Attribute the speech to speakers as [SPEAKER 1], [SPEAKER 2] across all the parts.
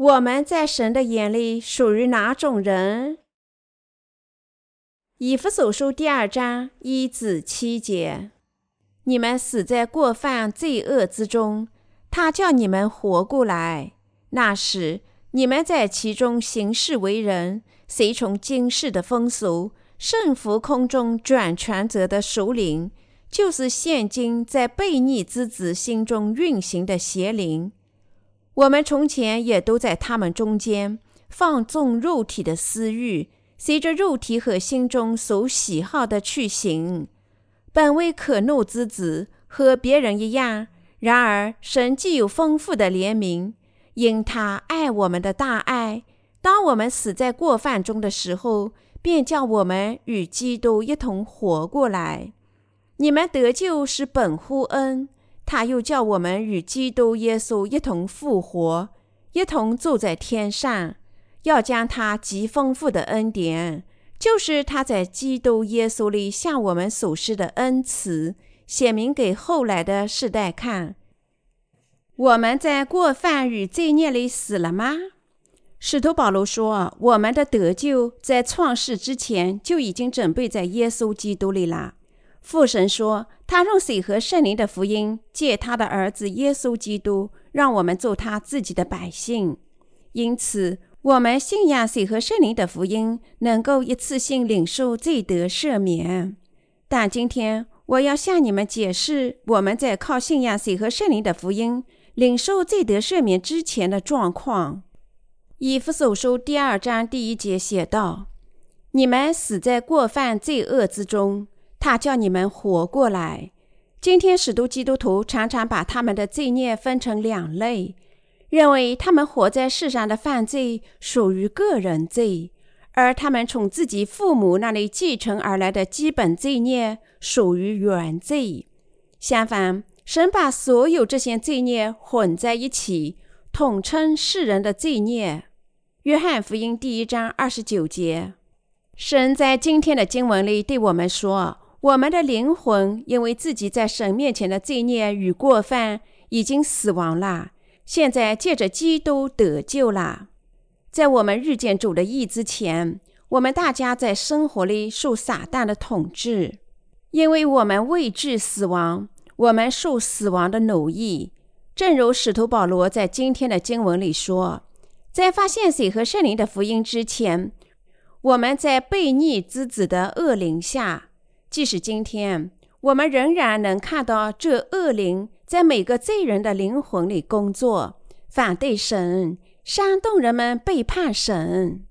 [SPEAKER 1] 我们在神的眼里属于哪种人？以弗所书第二章一至七节：你们死在过犯罪恶之中，他叫你们活过来。那时你们在其中行事为人，随从今世的风俗，胜服空中转权者的首领，就是现今在悖逆之子心中运行的邪灵。我们从前也都在他们中间放纵肉体的私欲。随着肉体和心中所喜好的去行，本为可怒之子，和别人一样。然而，神既有丰富的怜悯，因他爱我们的大爱，当我们死在过犯中的时候，便叫我们与基督一同活过来。你们得救是本乎恩，他又叫我们与基督耶稣一同复活，一同坐在天上。要将他极丰富的恩典，就是他在基督耶稣里向我们所施的恩慈，显明给后来的世代看。我们在过犯与罪孽里死了吗？使徒保罗说：“我们的得救在创世之前就已经准备在耶稣基督里了。”父神说：“他用水和圣灵的福音，借他的儿子耶稣基督，让我们做他自己的百姓。”因此。我们信仰水和圣灵的福音，能够一次性领受罪得赦免。但今天我要向你们解释，我们在靠信仰水和圣灵的福音领受罪得赦免之前的状况。以弗所书第二章第一节写道：“你们死在过犯罪恶之中，他叫你们活过来。”今天，许多基督徒常常把他们的罪孽分成两类。认为他们活在世上的犯罪属于个人罪，而他们从自己父母那里继承而来的基本罪孽属于原罪。相反，神把所有这些罪孽混在一起，统称世人的罪孽。约翰福音第一章二十九节，神在今天的经文里对我们说：“我们的灵魂因为自己在神面前的罪孽与过犯，已经死亡了。”现在借着基督得救了。在我们日见主的意之前，我们大家在生活里受撒旦的统治，因为我们畏惧死亡，我们受死亡的奴役。正如使徒保罗在今天的经文里说，在发现水和圣灵的福音之前，我们在悖逆之子的恶灵下。即使今天，我们仍然能看到这恶灵。在每个罪人的灵魂里工作，反对神，煽动人们背叛神。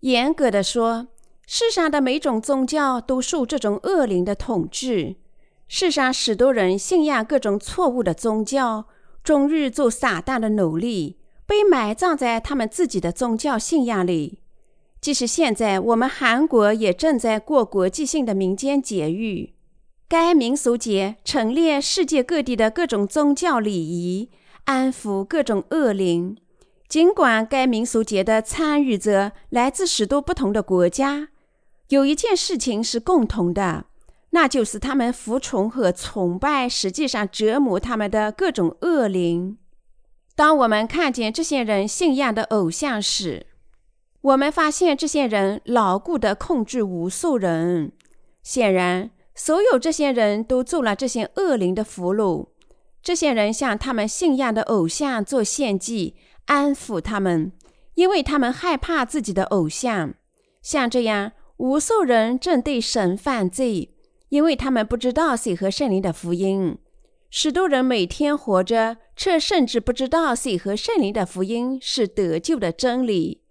[SPEAKER 1] 严格的说，世上的每种宗教都受这种恶灵的统治。世上许多人信仰各种错误的宗教，终日做撒旦的奴隶，被埋葬在他们自己的宗教信仰里。即使现在，我们韩国也正在过国际性的民间节日。该民俗节陈列世界各地的各种宗教礼仪，安抚各种恶灵。尽管该民俗节的参与者来自许多不同的国家，有一件事情是共同的，那就是他们服从和崇拜实际上折磨他们的各种恶灵。当我们看见这些人信仰的偶像时，我们发现这些人牢固地控制无数人。显然。所有这些人都做了这些恶灵的俘虏。这些人向他们信仰的偶像做献祭，安抚他们，因为他们害怕自己的偶像。像这样，无数人正对神犯罪，因为他们不知道谁和圣灵的福音。许多人每天活着，却甚至不知道谁和圣灵的福音是得救的真理。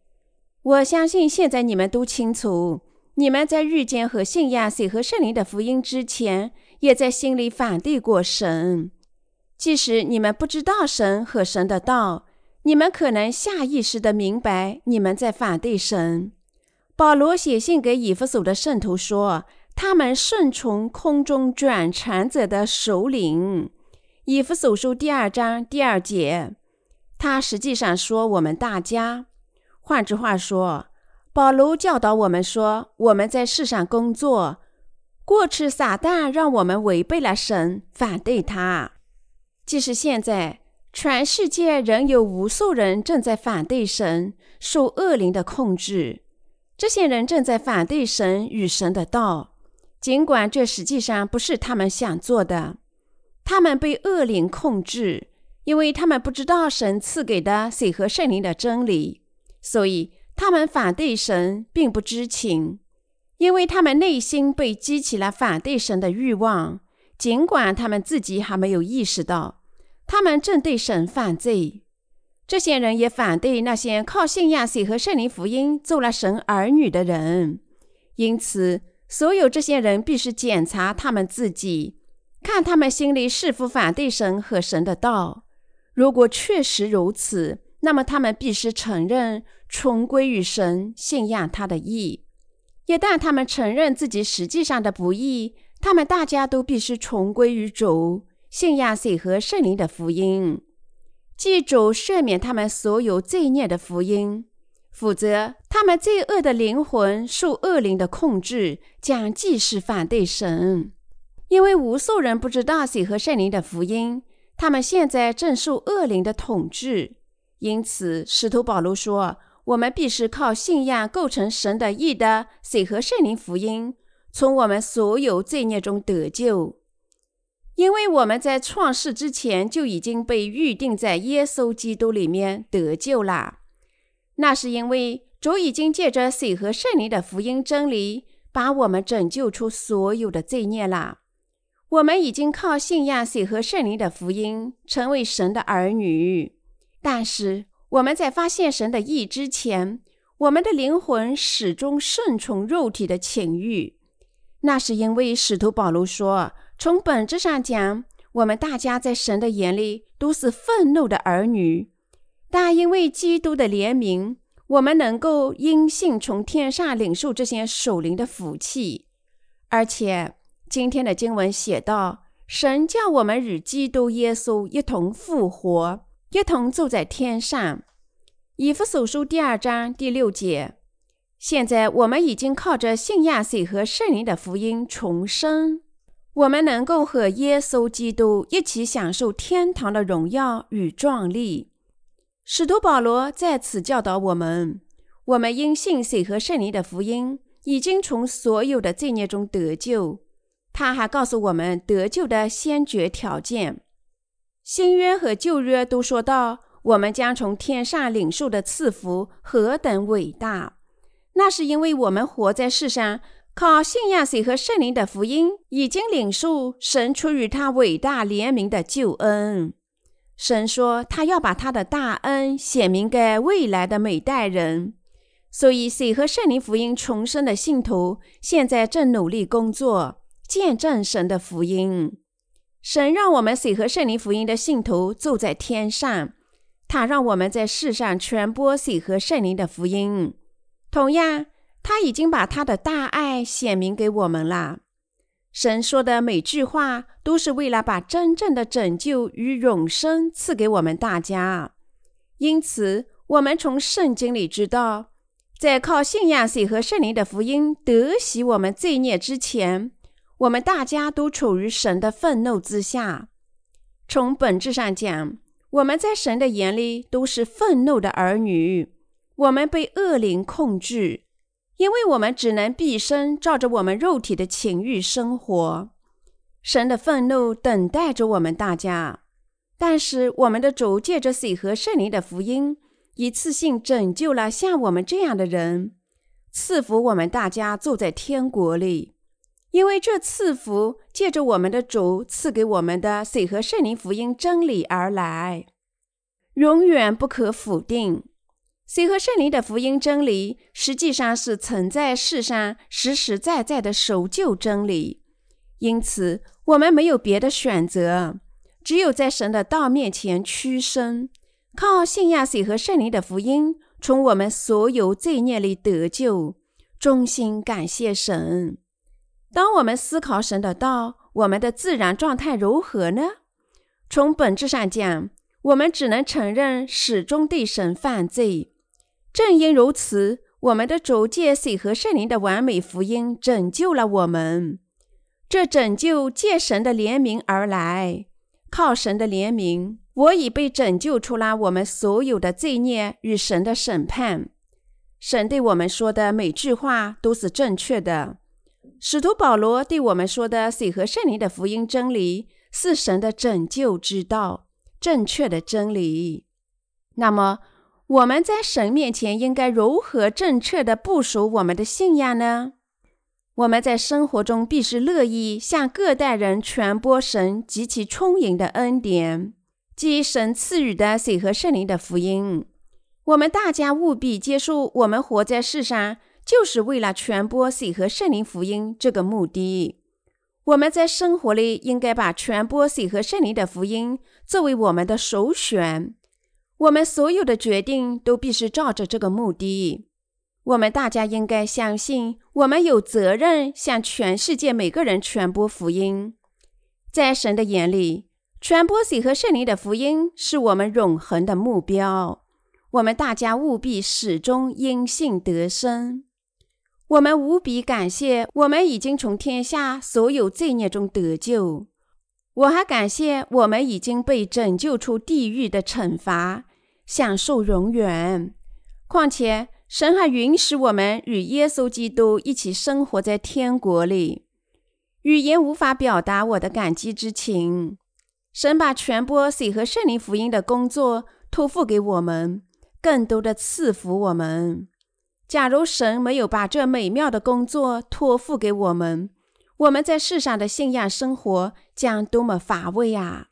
[SPEAKER 1] 我相信现在你们都清楚。你们在遇见和信仰水和圣灵的福音之前，也在心里反对过神。即使你们不知道神和神的道，你们可能下意识的明白你们在反对神。保罗写信给以弗所的圣徒说，他们顺从空中转传者的首领。以弗所书第二章第二节，他实际上说我们大家。换句话说。保罗教导我们说：“我们在世上工作，过去撒旦让我们违背了神，反对他。即使现在，全世界仍有无数人正在反对神，受恶灵的控制。这些人正在反对神与神的道，尽管这实际上不是他们想做的。他们被恶灵控制，因为他们不知道神赐给的水和圣灵的真理，所以他们反对神，并不知情。因为他们内心被激起了反对神的欲望，尽管他们自己还没有意识到。他们正对神犯罪，这些人也反对那些靠信仰水和圣灵福音做了神儿女的人。因此，所有这些人必须检查他们自己，看他们心里是否反对神和神的道。如果确实如此，那么他们必须承认重归于神，信仰他的义。一旦他们承认自己实际上的不义，他们大家都必须重归于主。信仰水和圣灵的福音，记住赦免他们所有罪孽的福音，否则他们罪恶的灵魂受恶灵的控制，将继续反对神。因为无数人不知道水和圣灵的福音，他们现在正受恶灵的统治。因此，使徒保罗说：“我们必须靠信仰构成神的义的水和圣灵福音，从我们所有罪孽中得救。”因为我们在创世之前就已经被预定在耶稣基督里面得救了，那是因为主已经借着水和圣灵的福音真理，把我们拯救出所有的罪孽了。我们已经靠信仰水和圣灵的福音，成为神的儿女。但是我们在发现神的意之前，我们的灵魂始终顺从肉体的情欲。那是因为使徒保罗说。从本质上讲，我们大家在神的眼里都是愤怒的儿女，但因为基督的怜悯，我们能够因信从天上领受这些属灵的福气。而且，今天的经文写道：“神叫我们与基督耶稣一同复活，一同住在天上。”以弗所书第二章第六节。现在，我们已经靠着信仰水和圣灵的福音重生。我们能够和耶稣基督一起享受天堂的荣耀与壮丽。使徒保罗在此教导我们：我们因信水和圣灵的福音，已经从所有的罪孽中得救。他还告诉我们得救的先决条件。新约和旧约都说到，我们将从天上领受的赐福何等伟大！那是因为我们活在世上。靠信仰水和圣灵的福音，已经领受神出于他伟大怜悯的救恩。神说，他要把他的大恩显明给未来的每代人。所以，水和圣灵福音重生的信徒现在正努力工作，见证神的福音。神让我们水和圣灵福音的信徒住在天上，他让我们在世上传播水和圣灵的福音。同样。他已经把他的大爱显明给我们了。神说的每句话都是为了把真正的拯救与永生赐给我们大家。因此，我们从圣经里知道，在靠信仰水和圣灵的福音得洗我们罪孽之前，我们大家都处于神的愤怒之下。从本质上讲，我们在神的眼里都是愤怒的儿女。我们被恶灵控制。因为我们只能毕生照着我们肉体的情欲生活，神的愤怒等待着我们大家。但是我们的主借着水和圣灵的福音，一次性拯救了像我们这样的人，赐福我们大家住在天国里。因为这赐福借着我们的主赐给我们的水和圣灵福音真理而来，永远不可否定。水和圣灵的福音真理，实际上是存在世上实实在在的守旧真理。因此，我们没有别的选择，只有在神的道面前屈身，靠信仰水和圣灵的福音，从我们所有罪孽里得救，衷心感谢神。当我们思考神的道，我们的自然状态如何呢？从本质上讲，我们只能承认始终对神犯罪。正因如此，我们的主借水和圣灵的完美福音拯救了我们。这拯救借神的怜悯而来，靠神的怜悯，我已被拯救出了我们所有的罪孽与神的审判。神对我们说的每句话都是正确的。使徒保罗对我们说的水和圣灵的福音真理是神的拯救之道，正确的真理。那么，我们在神面前应该如何正确的部署我们的信仰呢？我们在生活中必须乐意向各代人传播神及其充盈的恩典，即神赐予的水和圣灵的福音。我们大家务必接受，我们活在世上就是为了传播水和圣灵福音这个目的。我们在生活里应该把传播水和圣灵的福音作为我们的首选。我们所有的决定都必须照着这个目的。我们大家应该相信，我们有责任向全世界每个人传播福音。在神的眼里，传播水和圣灵的福音是我们永恒的目标。我们大家务必始终因信得生。我们无比感谢，我们已经从天下所有罪孽中得救。我还感谢，我们已经被拯救出地狱的惩罚，享受永远。况且，神还允许我们与耶稣基督一起生活在天国里。语言无法表达我的感激之情。神把传播水和圣灵福音的工作托付给我们。更多的赐福我们。假如神没有把这美妙的工作托付给我们，我们在世上的信仰生活将多么乏味啊！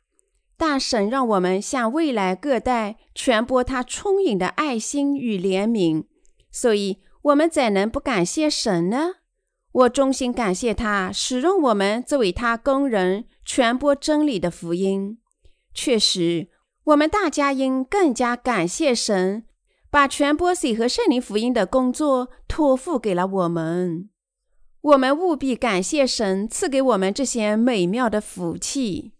[SPEAKER 1] 但神让我们向未来各代传播他充盈的爱心与怜悯，所以我们怎能不感谢神呢？我衷心感谢他使用我们作为他工人传播真理的福音。确实。我们大家应更加感谢神，把传播水和圣灵福音的工作托付给了我们。我们务必感谢神赐给我们这些美妙的福气。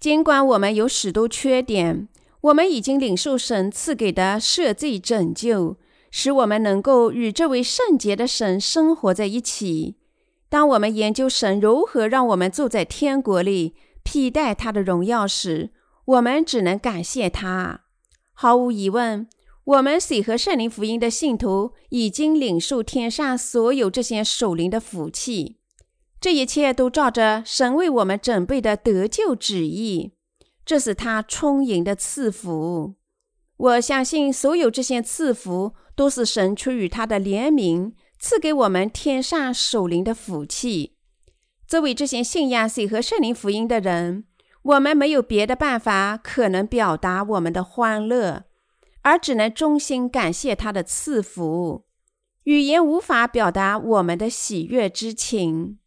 [SPEAKER 1] 尽管我们有许多缺点，我们已经领受神赐给的赦罪拯救，使我们能够与这位圣洁的神生活在一起。当我们研究神如何让我们住在天国里，披戴他的荣耀时，我们只能感谢他。毫无疑问，我们水和圣灵福音的信徒已经领受天上所有这些属灵的福气。这一切都照着神为我们准备的得救旨意，这是他充盈的赐福。我相信，所有这些赐福都是神出于他的怜悯赐给我们天上属灵的福气。作为这些信仰水和圣灵福音的人。我们没有别的办法可能表达我们的欢乐，而只能衷心感谢他的赐福。语言无法表达我们的喜悦之情。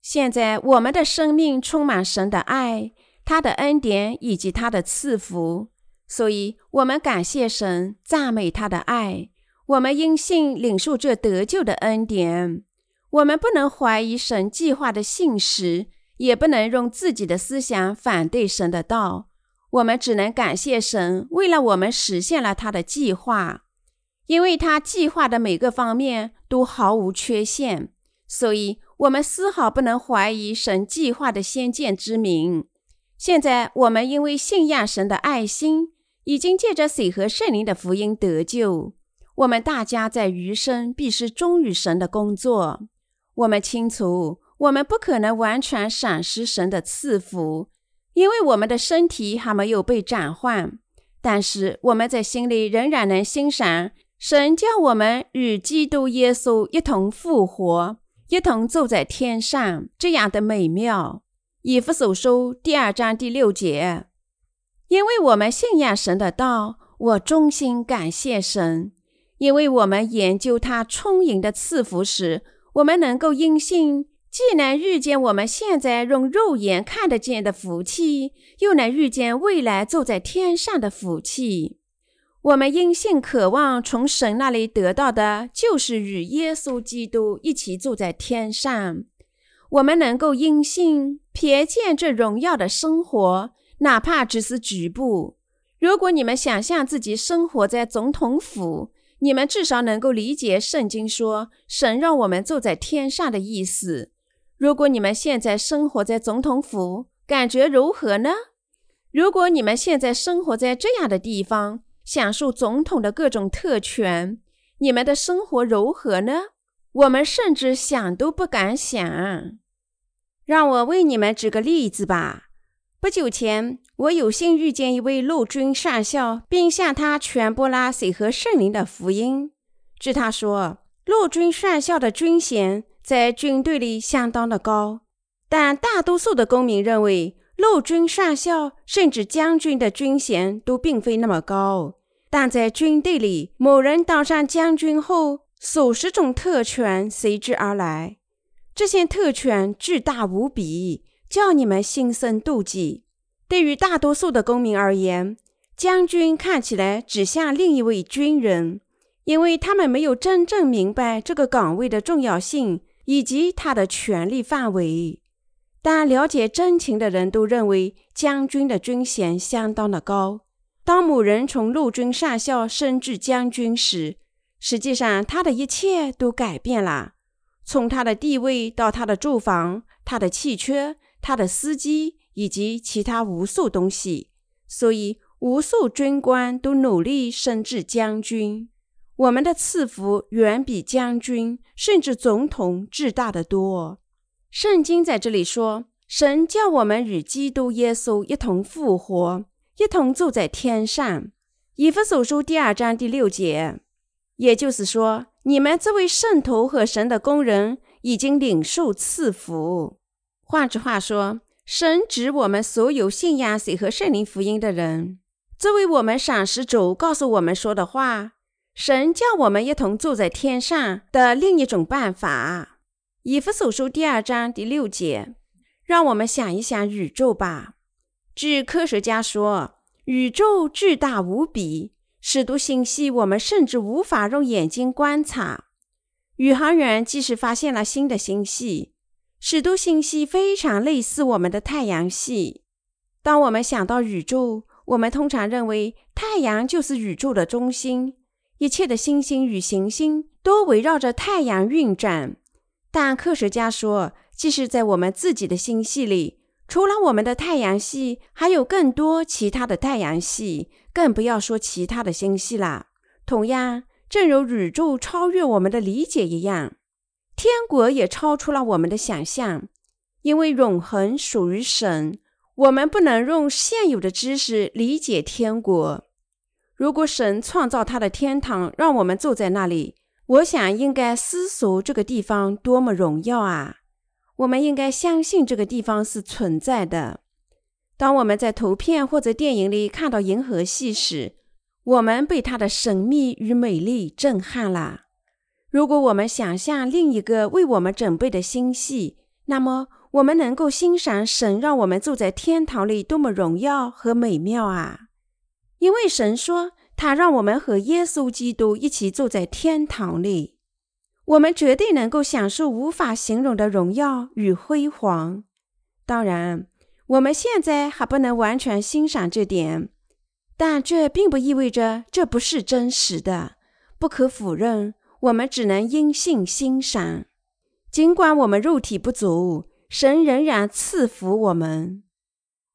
[SPEAKER 1] 现在，我们的生命充满神的爱、他的恩典以及他的赐福，所以我们感谢神，赞美他的爱。我们因信领受这得救的恩典。我们不能怀疑神计划的信实。也不能用自己的思想反对神的道，我们只能感谢神，为了我们实现了他的计划，因为他计划的每个方面都毫无缺陷，所以我们丝毫不能怀疑神计划的先见之明。现在我们因为信仰神的爱心，已经借着水和圣灵的福音得救。我们大家在余生必是忠于神的工作。我们清楚。我们不可能完全赏识神的赐福，因为我们的身体还没有被转换。但是我们在心里仍然能欣赏神叫我们与基督耶稣一同复活，一同坐在天上这样的美妙。以弗所书第二章第六节。因为我们信仰神的道，我衷心感谢神。因为我们研究他充盈的赐福时，我们能够因信。既能遇见我们现在用肉眼看得见的福气，又能遇见未来坐在天上的福气。我们因信渴望从神那里得到的，就是与耶稣基督一起住在天上。我们能够因信瞥见这荣耀的生活，哪怕只是局部。如果你们想象自己生活在总统府，你们至少能够理解圣经说神让我们坐在天上的意思。如果你们现在生活在总统府，感觉如何呢？如果你们现在生活在这样的地方，享受总统的各种特权，你们的生活如何呢？我们甚至想都不敢想。让我为你们举个例子吧。不久前，我有幸遇见一位陆军上校，并向他传播了水和圣灵的福音。据他说，陆军上校的军衔在军队里相当的高，但大多数的公民认为，陆军上校甚至将军的军衔都并非那么高。但在军队里，某人当上将军后，数十种特权随之而来。这些特权巨大无比，叫你们心生妒忌。对于大多数的公民而言，将军看起来只像另一位军人，因为他们没有真正明白这个岗位的重要性以及他的权力范围。但了解真情的人都认为，将军的军衔相当的高。当某人从陆军上校升至将军时，实际上他的一切都改变了。从他的地位到他的住房、他的汽车、他的司机以及其他无数东西，所以无数军官都努力升至将军。我们的赐福远比将军甚至总统巨大的多。圣经在这里说：“神叫我们与基督耶稣一同复活，一同住在天上。”以弗所书第二章第六节。也就是说。你们这位圣徒和神的工人已经领受赐福。换句话说，神指我们所有信仰水和圣灵福音的人。作为我们赏识主告诉我们说的话，神叫我们一同住在天上的另一种办法。以弗所书第二章第六节，让我们想一想宇宙吧。据科学家说，宇宙巨大无比。许多星系我们甚至无法用眼睛观察。宇航员即使发现了新的星系，许多星系非常类似我们的太阳系。当我们想到宇宙，我们通常认为太阳就是宇宙的中心，一切的星星与行星都围绕着太阳运转。但科学家说，即使在我们自己的星系里，除了我们的太阳系，还有更多其他的太阳系。更不要说其他的星系了。同样，正如宇宙超越我们的理解一样，天国也超出了我们的想象。因为永恒属于神，我们不能用现有的知识理解天国。如果神创造他的天堂，让我们住在那里，我想应该思索这个地方多么荣耀啊！我们应该相信这个地方是存在的。当我们在图片或者电影里看到银河系时，我们被它的神秘与美丽震撼了。如果我们想象另一个为我们准备的星系，那么我们能够欣赏神让我们住在天堂里多么荣耀和美妙啊！因为神说，他让我们和耶稣基督一起住在天堂里，我们绝对能够享受无法形容的荣耀与辉煌。当然。我们现在还不能完全欣赏这点，但这并不意味着这不是真实的。不可否认，我们只能因信欣赏。尽管我们肉体不足，神仍然赐福我们。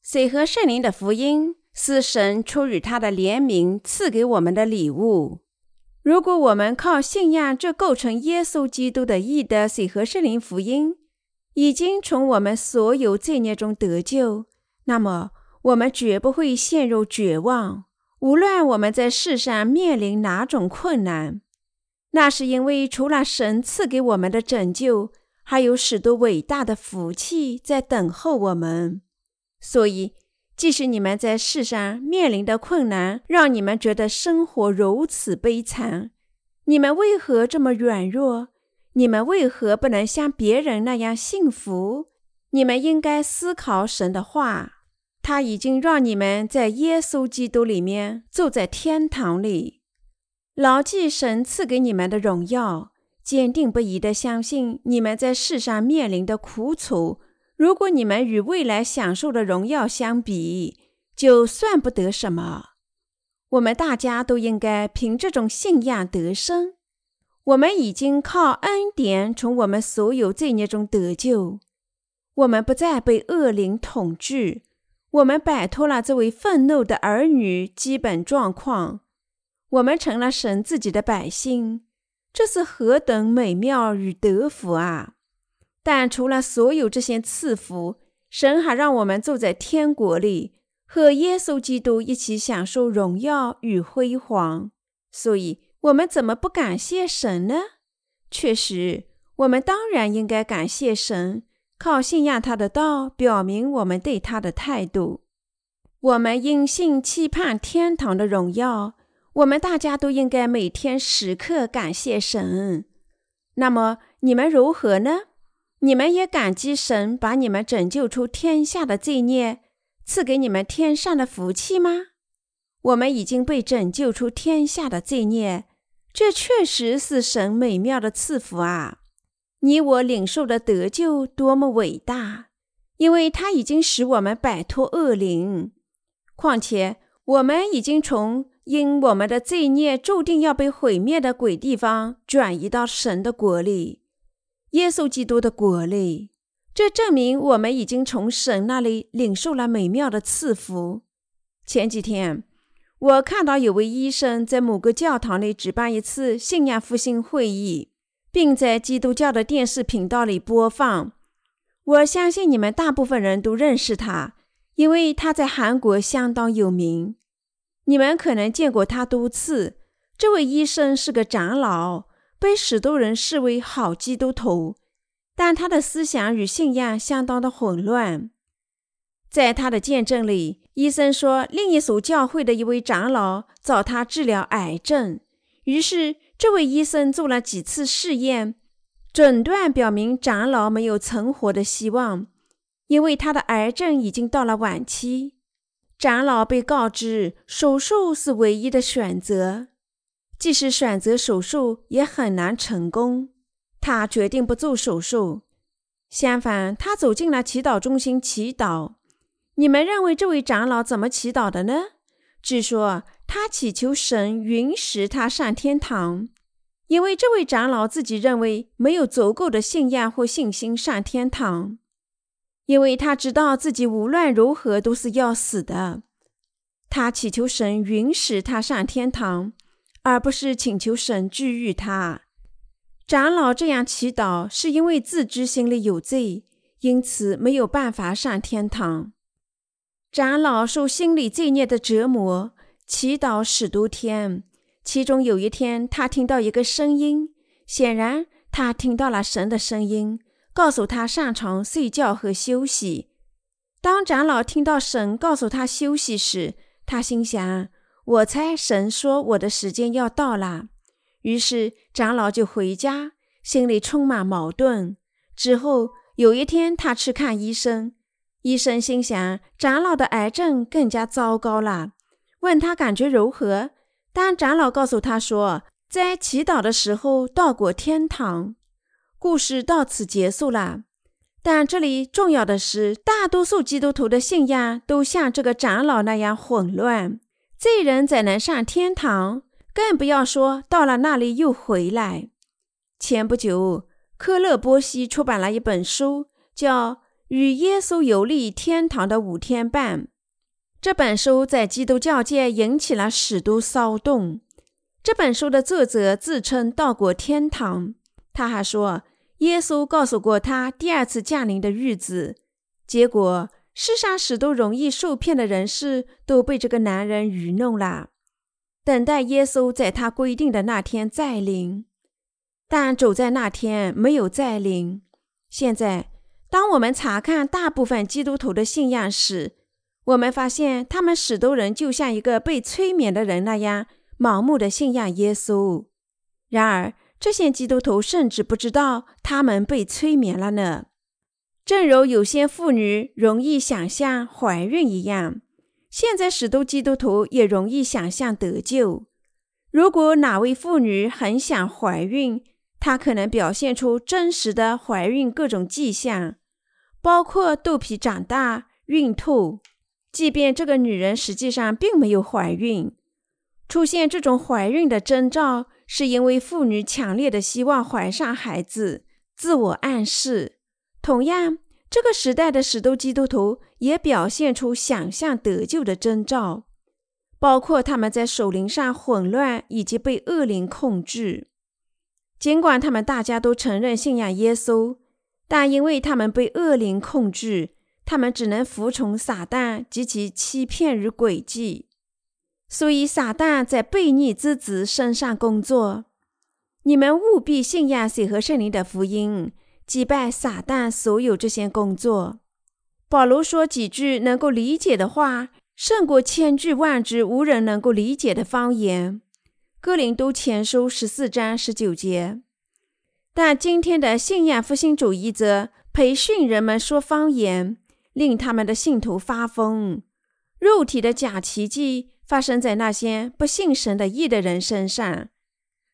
[SPEAKER 1] 水和圣灵的福音是神出于他的怜悯赐给我们的礼物。如果我们靠信仰这构成耶稣基督的义的水和圣灵福音，已经从我们所有罪孽中得救，那么我们绝不会陷入绝望。无论我们在世上面临哪种困难，那是因为除了神赐给我们的拯救，还有许多伟大的福气在等候我们。所以，即使你们在世上面临的困难让你们觉得生活如此悲惨，你们为何这么软弱？你们为何不能像别人那样幸福？你们应该思考神的话。他已经让你们在耶稣基督里面住在天堂里，牢记神赐给你们的荣耀，坚定不移地相信你们在世上面临的苦楚。如果你们与未来享受的荣耀相比，就算不得什么。我们大家都应该凭这种信仰得生。我们已经靠恩典从我们所有罪孽中得救，我们不再被恶灵统治，我们摆脱了这位愤怒的儿女基本状况，我们成了神自己的百姓，这是何等美妙与德福啊！但除了所有这些赐福，神还让我们住在天国里，和耶稣基督一起享受荣耀与辉煌。所以，我们怎么不感谢神呢？确实，我们当然应该感谢神。靠信仰他的道，表明我们对他的态度。我们因信期盼天堂的荣耀。我们大家都应该每天时刻感谢神。那么你们如何呢？你们也感激神把你们拯救出天下的罪孽，赐给你们天上的福气吗？我们已经被拯救出天下的罪孽，这确实是神美妙的赐福啊！你我领受的得救多么伟大！因为他已经使我们摆脱恶灵。况且，我们已经从因我们的罪孽注定要被毁灭的鬼地方转移到神的国里，耶稣基督的国里。这证明我们已经从神那里领受了美妙的赐福。前几天，我看到有位医生在某个教堂里举办一次信仰复兴会议。并在基督教的电视频道里播放。我相信你们大部分人都认识他，因为他在韩国相当有名。你们可能见过他多次。这位医生是个长老，被许多人视为好基督徒，但他的思想与信仰相当的混乱。在他的见证里，医生说，另一所教会的一位长老找他治疗癌症，于是。这位医生做了几次试验，诊断表明长老没有存活的希望，因为他的癌症已经到了晚期。长老被告知手术是唯一的选择，即使选择手术也很难成功。他决定不做手术，相反，他走进了祈祷中心祈祷。你们认为这位长老怎么祈祷的呢？据说。他祈求神允许他上天堂，因为这位长老自己认为没有足够的信仰或信心上天堂，因为他知道自己无论如何都是要死的。他祈求神允许他上天堂，而不是请求神治愈他。长老这样祈祷是因为自知心里有罪，因此没有办法上天堂。长老受心理罪孽的折磨。祈祷十多天，其中有一天，他听到一个声音。显然，他听到了神的声音，告诉他上床睡觉和休息。当长老听到神告诉他休息时，他心想：“我猜神说我的时间要到了。”于是，长老就回家，心里充满矛盾。之后有一天，他去看医生，医生心想：长老的癌症更加糟糕了。问他感觉如何？当长老告诉他说，在祈祷的时候到过天堂。故事到此结束了。但这里重要的是，大多数基督徒的信仰都像这个长老那样混乱。罪人怎能上天堂？更不要说到了那里又回来。前不久，科勒波西出版了一本书，叫《与耶稣游历天堂的五天半》。这本书在基督教界引起了许多骚动。这本书的作者自称到过天堂，他还说耶稣告诉过他第二次降临的日子。结果，世上许多容易受骗的人士都被这个男人愚弄了，等待耶稣在他规定的那天再临。但走在那天没有再临。现在，当我们查看大部分基督徒的信仰时，我们发现，他们许多人就像一个被催眠的人那样，盲目的信仰耶稣。然而，这些基督徒甚至不知道他们被催眠了呢。正如有些妇女容易想象怀孕一样，现在许多基督徒也容易想象得救。如果哪位妇女很想怀孕，她可能表现出真实的怀孕各种迹象，包括肚皮长大、孕吐。即便这个女人实际上并没有怀孕，出现这种怀孕的征兆，是因为妇女强烈的希望怀上孩子，自我暗示。同样，这个时代的使徒基督徒也表现出想象得救的征兆，包括他们在守灵上混乱以及被恶灵控制。尽管他们大家都承认信仰耶稣，但因为他们被恶灵控制，他们只能服从撒旦及其欺骗与诡计。所以，撒旦在悖逆之子身上工作。你们务必信仰水和圣灵的福音。击败撒旦所有这些工作。保罗说几句能够理解的话，胜过千句万句无人能够理解的方言。哥林都前书十四章十九节。但今天的信仰复兴主义者培训人们说方言，令他们的信徒发疯。肉体的假奇迹发生在那些不信神的义的人身上。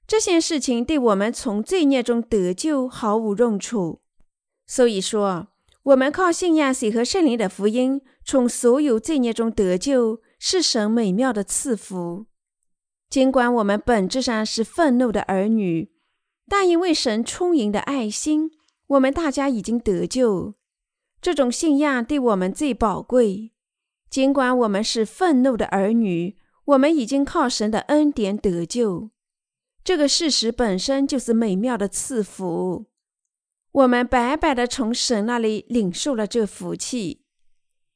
[SPEAKER 1] 这些事情对我们从罪孽中得救毫无用处，所以说，我们靠信仰水和圣灵的福音，从所有罪孽中得救，是神美妙的赐福。尽管我们本质上是愤怒的儿女，但因为神充盈的爱心，我们大家已经得救。这种信仰对我们最宝贵。尽管我们是愤怒的儿女，我们已经靠神的恩典得救。这个事实本身就是美妙的赐福，我们白白的从神那里领受了这福气。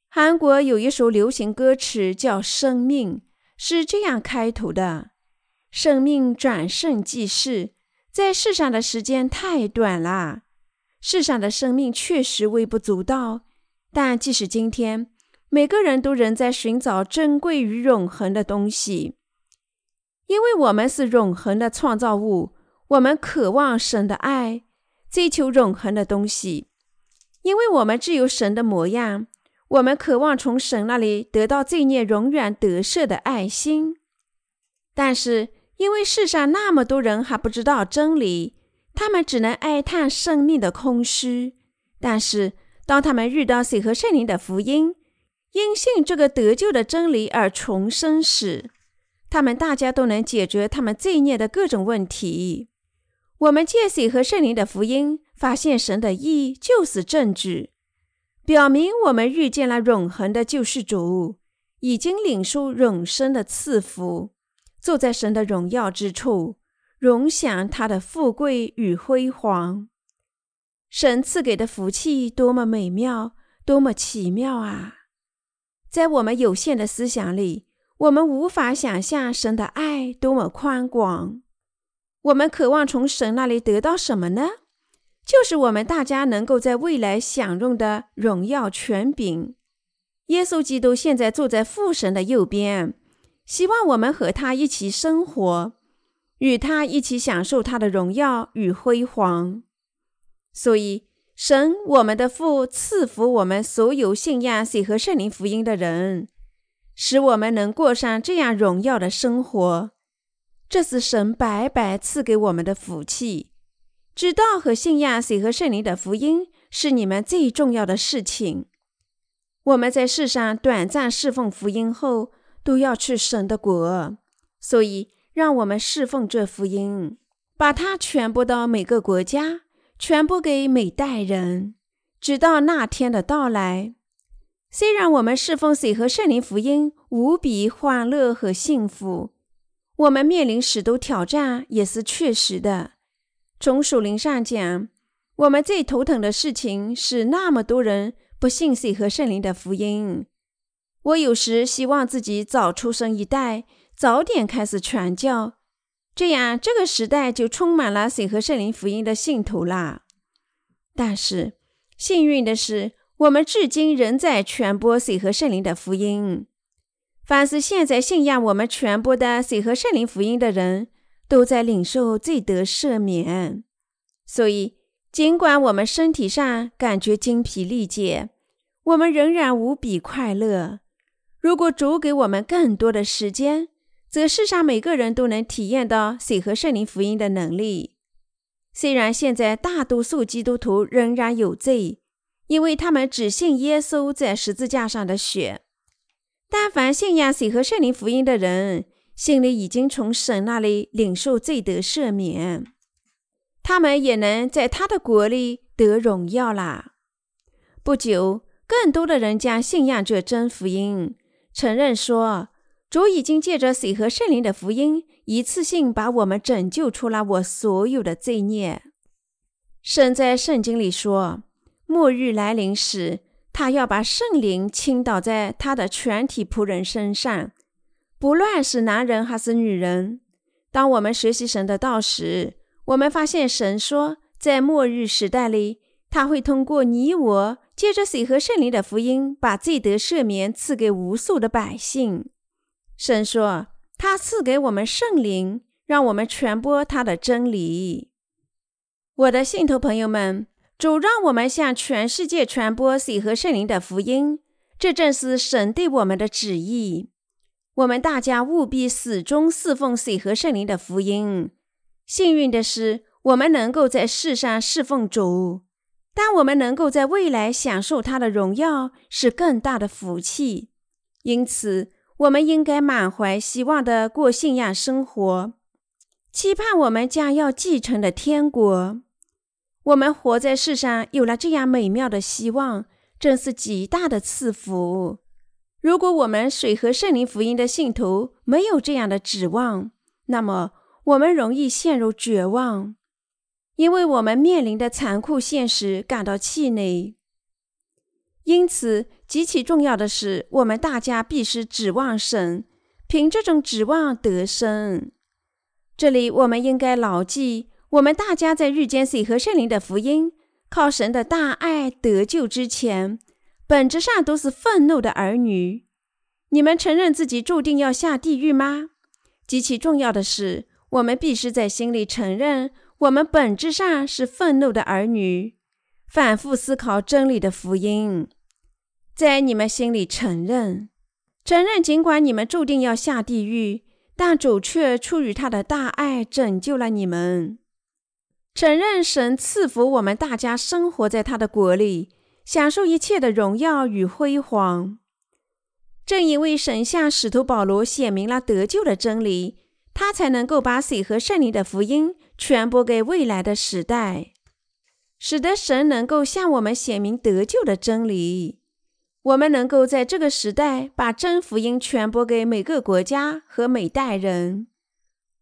[SPEAKER 1] 韩国有一首流行歌曲叫《生命》，是这样开头的：“生命转瞬即逝，在世上的时间太短了。世上的生命确实微不足道，但即使今天，每个人都仍在寻找珍贵与永恒的东西。”因为我们是永恒的创造物，我们渴望神的爱，追求永恒的东西。因为我们只有神的模样，我们渴望从神那里得到罪孽永远得赦的爱心。但是，因为世上那么多人还不知道真理，他们只能哀叹生命的空虚。但是，当他们遇到水和圣灵的福音，因信这个得救的真理而重生时，他们大家都能解决他们罪孽的各种问题。我们借水和圣灵的福音，发现神的意就是证据，表明我们遇见了永恒的救世主，已经领受永生的赐福，坐在神的荣耀之处，荣享他的富贵与辉煌。神赐给的福气多么美妙，多么奇妙啊！在我们有限的思想里。我们无法想象神的爱多么宽广。我们渴望从神那里得到什么呢？就是我们大家能够在未来享用的荣耀权柄。耶稣基督现在坐在父神的右边，希望我们和他一起生活，与他一起享受他的荣耀与辉煌。所以，神我们的父赐福我们所有信仰水和圣灵福音的人。使我们能过上这样荣耀的生活，这是神白白赐给我们的福气。知道和信仰水和圣灵的福音是你们最重要的事情。我们在世上短暂侍奉福音后，都要去神的国，所以让我们侍奉这福音，把它传播到每个国家，传播给每代人，直到那天的到来。虽然我们侍奉水和圣灵福音无比欢乐和幸福，我们面临许多挑战也是确实的。从属灵上讲，我们最头疼的事情是那么多人不信水和圣灵的福音。我有时希望自己早出生一代，早点开始传教，这样这个时代就充满了水和圣灵福音的信徒啦。但是幸运的是。我们至今仍在传播水和圣灵的福音。凡是现在信仰我们传播的水和圣灵福音的人，都在领受罪得赦免。所以，尽管我们身体上感觉精疲力竭，我们仍然无比快乐。如果主给我们更多的时间，则世上每个人都能体验到水和圣灵福音的能力。虽然现在大多数基督徒仍然有罪。因为他们只信耶稣在十字架上的血，但凡信仰水和圣灵福音的人，心里已经从神那里领受罪得赦免，他们也能在他的国里得荣耀啦。不久，更多的人将信仰这真福音，承认说，主已经借着水和圣灵的福音，一次性把我们拯救出了我所有的罪孽。神在圣经里说，末日来临时，他要把圣灵倾倒在他的全体仆人身上，不论是男人还是女人。当我们学习神的道时，我们发现神说，在末日时代里，他会通过你我，借着水和圣灵的福音，把罪得赦免赐给无数的百姓。神说，他赐给我们圣灵，让我们传播他的真理。我的信徒朋友们，主让我们向全世界传播水和圣灵的福音，这正是神对我们的旨意。我们大家务必始终侍奉水和圣灵的福音。幸运的是，我们能够在世上侍奉主，但我们能够在未来享受他的荣耀是更大的福气。因此，我们应该满怀希望地过信仰生活，期盼我们将要继承的天国。我们活在世上，有了这样美妙的希望，真是极大的赐福。如果我们水和圣灵福音的信徒没有这样的指望，那么我们容易陷入绝望，因为我们面临的残酷现实感到气馁。因此，极其重要的是，我们大家必须指望神，凭这种指望得生。这里，我们应该牢记，我们大家在遇见水和圣灵的福音，靠神的大爱得救之前。本质上都是愤怒的儿女。你们承认自己注定要下地狱吗？极其重要的是，我们必须在心里承认，我们本质上是愤怒的儿女。反复思考真理的福音，在你们心里承认，承认，尽管你们注定要下地狱，但主却出于他的大爱拯救了你们。承认神赐福我们大家生活在他的国里。享受一切的荣耀与辉煌。正因为神向使徒保罗显明了得救的真理，他才能够把水和圣灵的福音传播给未来的时代，使得神能够向我们显明得救的真理。我们能够在这个时代把真福音传播给每个国家和每代人。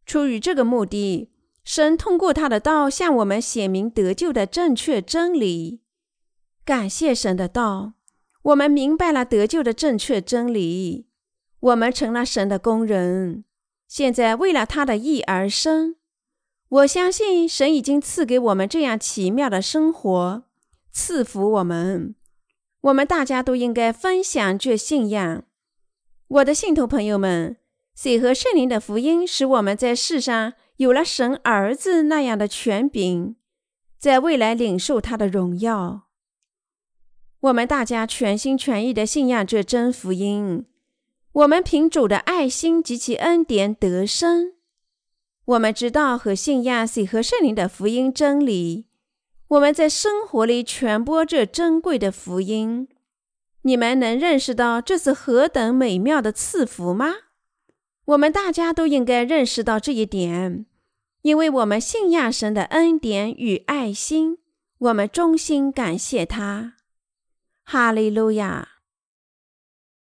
[SPEAKER 1] 出于这个目的，神通过他的道向我们显明得救的正确真理。感谢神的道，我们明白了得救的正确真理，我们成了神的工人。现在为了他的意而生，我相信神已经赐给我们这样奇妙的生活，赐福我们。我们大家都应该分享这信仰。我的信徒朋友们，水和圣灵的福音使我们在世上有了神儿子那样的权柄，在未来领受他的荣耀。我们大家全心全意的信仰这真福音，我们凭主的爱心及其恩典得生。我们知道和信仰水和圣灵的福音真理，我们在生活里传播这珍贵的福音。你们能认识到这是何等美妙的赐福吗？我们大家都应该认识到这一点，因为我们信仰神的恩典与爱心，我们衷心感谢他。哈利路亚。